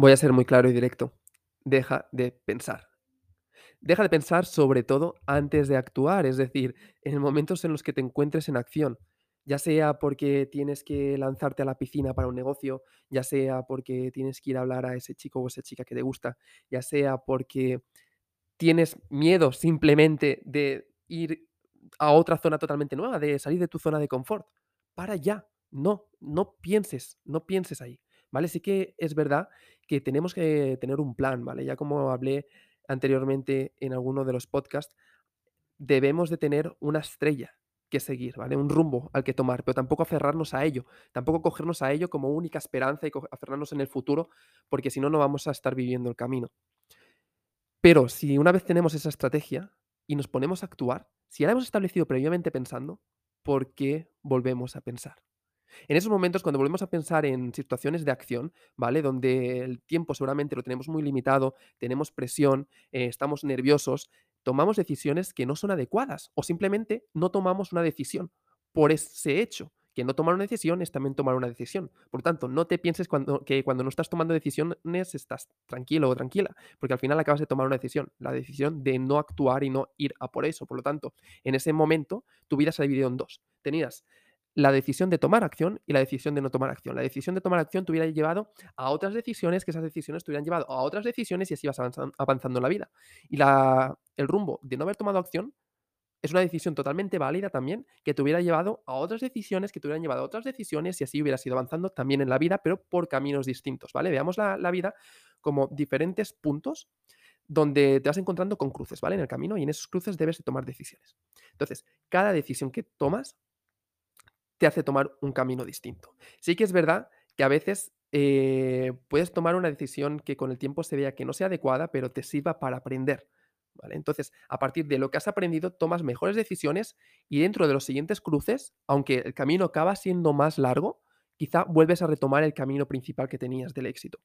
Voy a ser muy claro y directo. Deja de pensar. Deja de pensar sobre todo antes de actuar, es decir, en momentos en los que te encuentres en acción, ya sea porque tienes que lanzarte a la piscina para un negocio, ya sea porque tienes que ir a hablar a ese chico o esa chica que te gusta, ya sea porque tienes miedo simplemente de ir a otra zona totalmente nueva, de salir de tu zona de confort. Para ya, no, no pienses, no pienses ahí, ¿vale? Sí que es verdad que tenemos que tener un plan, ¿vale? Ya como hablé anteriormente en alguno de los podcasts, debemos de tener una estrella que seguir, ¿vale? Un rumbo al que tomar, pero tampoco aferrarnos a ello, tampoco cogernos a ello como única esperanza y aferrarnos en el futuro, porque si no, no vamos a estar viviendo el camino. Pero si una vez tenemos esa estrategia y nos ponemos a actuar, si ya la hemos establecido previamente pensando, ¿por qué volvemos a pensar? En esos momentos, cuando volvemos a pensar en situaciones de acción, ¿vale? Donde el tiempo seguramente lo tenemos muy limitado, tenemos presión, eh, estamos nerviosos, tomamos decisiones que no son adecuadas o simplemente no tomamos una decisión por ese hecho. Que no tomar una decisión es también tomar una decisión. Por tanto, no te pienses cuando, que cuando no estás tomando decisiones estás tranquilo o tranquila, porque al final acabas de tomar una decisión, la decisión de no actuar y no ir a por eso. Por lo tanto, en ese momento tu vida se ha dividido en dos. Tenías la decisión de tomar acción y la decisión de no tomar acción. La decisión de tomar acción te hubiera llevado a otras decisiones, que esas decisiones te hubieran llevado a otras decisiones y así vas avanzan- avanzando en la vida. Y la, el rumbo de no haber tomado acción es una decisión totalmente válida también, que te hubiera llevado a otras decisiones, que te hubieran llevado a otras decisiones y así hubieras ido avanzando también en la vida, pero por caminos distintos, ¿vale? Veamos la, la vida como diferentes puntos donde te vas encontrando con cruces, ¿vale? En el camino y en esos cruces debes de tomar decisiones. Entonces, cada decisión que tomas te hace tomar un camino distinto. Sí que es verdad que a veces, eh, puedes tomar una decisión que con el tiempo se vea que no sea adecuada, pero te sirva para aprender. Entonces, a partir de lo que has aprendido, tomas mejores decisiones y dentro de los siguientes cruces, aunque el camino acaba siendo más largo, quizá vuelves a retomar el camino principal que tenías del éxito.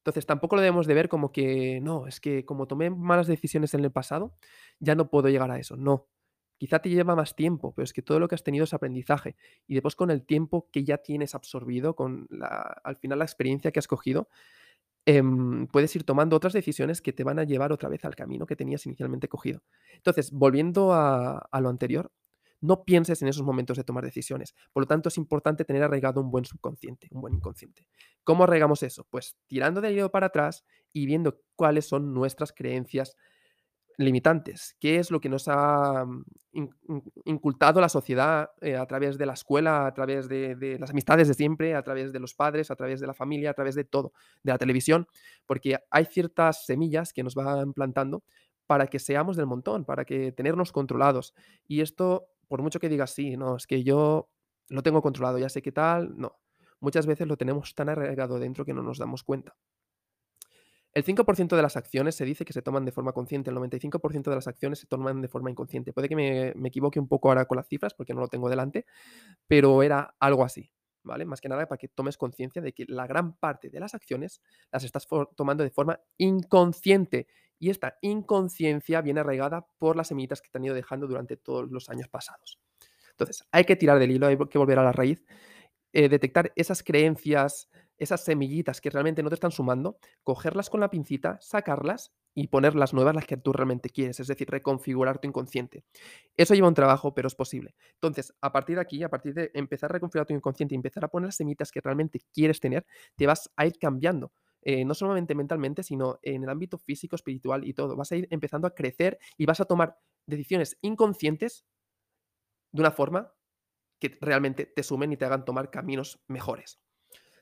Entonces, tampoco lo debemos de ver como que, no, es que como tomé malas decisiones en el pasado, ya no puedo llegar a eso. No, quizá te lleva más tiempo, pero es que todo lo que has tenido es aprendizaje. Y después con el tiempo que ya tienes absorbido, con la, al final la experiencia que has cogido, em, puedes ir tomando otras decisiones que te van a llevar otra vez al camino que tenías inicialmente cogido. Entonces, volviendo a, lo anterior, no pienses en esos momentos de tomar decisiones. Por lo tanto, es importante tener arraigado un buen subconsciente, un buen inconsciente. ¿Cómo arraigamos eso? Pues tirando del hilo para atrás y viendo cuáles son nuestras creencias limitantes. ¿Qué es lo que nos ha mm, in- in- incultado la sociedad eh, a través de la escuela, a través de, de las amistades de siempre, a través de los padres, a través de la familia, a través de todo, de la televisión? Porque hay ciertas semillas que nos van plantando para que seamos del montón, para que tenernos controlados. Y esto, por mucho que digas, sí, no, es que yo lo tengo controlado, ya sé qué tal, no. Muchas veces lo tenemos tan arraigado dentro que no nos damos cuenta. El 5% de las acciones se dice que se toman de forma consciente, el 95% de las acciones se toman de forma inconsciente. Puede que me, me equivoque un poco ahora con las cifras porque no lo tengo delante, pero era algo así, ¿vale? Más que nada para que tomes conciencia de que la gran parte de las acciones las estás tomando de forma inconsciente y esta inconsciencia viene arraigada por las semillitas que te han ido dejando durante todos los años pasados. Entonces, hay que tirar del hilo, hay que volver a la raíz eh, detectar esas creencias, esas semillitas que realmente no te están sumando, cogerlas con la pincita, sacarlas y poner las nuevas, las que tú realmente quieres, es decir, reconfigurar tu inconsciente. Eso lleva un trabajo, pero es posible. Entonces, a partir de aquí, a partir de empezar a reconfigurar tu inconsciente y empezar a poner las semillitas que realmente quieres tener, te vas a ir cambiando. eh, no solamente mentalmente, sino en el ámbito físico, espiritual y todo. Vas a ir empezando a crecer y vas a tomar decisiones inconscientes de una forma que realmente te sumen y te hagan tomar caminos mejores.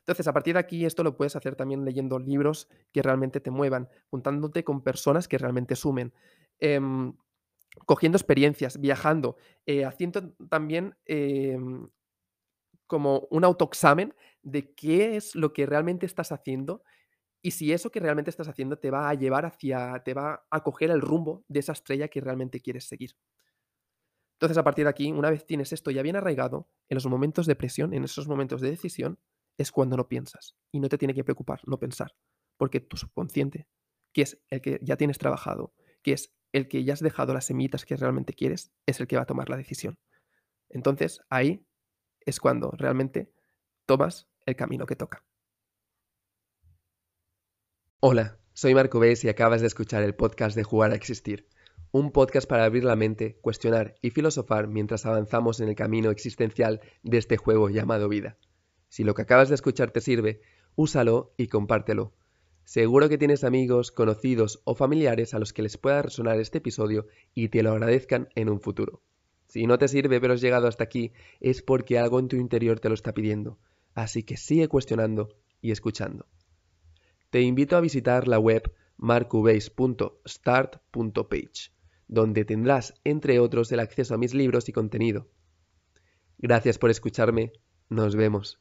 Entonces, a partir de aquí, esto lo puedes hacer también leyendo libros que realmente te muevan, juntándote con personas que realmente sumen, em, cogiendo experiencias, viajando, eh, haciendo también em, como un autoexamen de qué es lo que realmente estás haciendo y si eso que realmente estás haciendo te va a llevar hacia, te va a coger el rumbo de esa estrella que realmente quieres seguir. Entonces, a partir de aquí, una vez tienes esto ya bien arraigado, en los momentos de presión, en esos momentos de decisión, es cuando no piensas. Y no te tiene que preocupar no pensar, porque tu subconsciente, que es el que ya tienes trabajado, que es el que ya has dejado las semillitas que realmente quieres, es el que va a tomar la decisión. Entonces, ahí es cuando realmente tomas el camino que toca. Hola, soy Marco Bess y acabas de escuchar el podcast de Jugar a Existir, un podcast para abrir la mente, cuestionar y filosofar mientras avanzamos en el camino existencial de este juego llamado vida. Si lo que acabas de escuchar te sirve, úsalo y compártelo. Seguro que tienes amigos, conocidos o familiares a los que les pueda resonar este episodio y te lo agradezcan en un futuro. Si no te sirve pero has llegado hasta aquí, es porque algo en tu interior te lo está pidiendo. Así que sigue cuestionando y escuchando te invito a visitar la web marcubase.start.page, donde tendrás, entre otros, el acceso a mis libros y contenido. Gracias por escucharme. Nos vemos.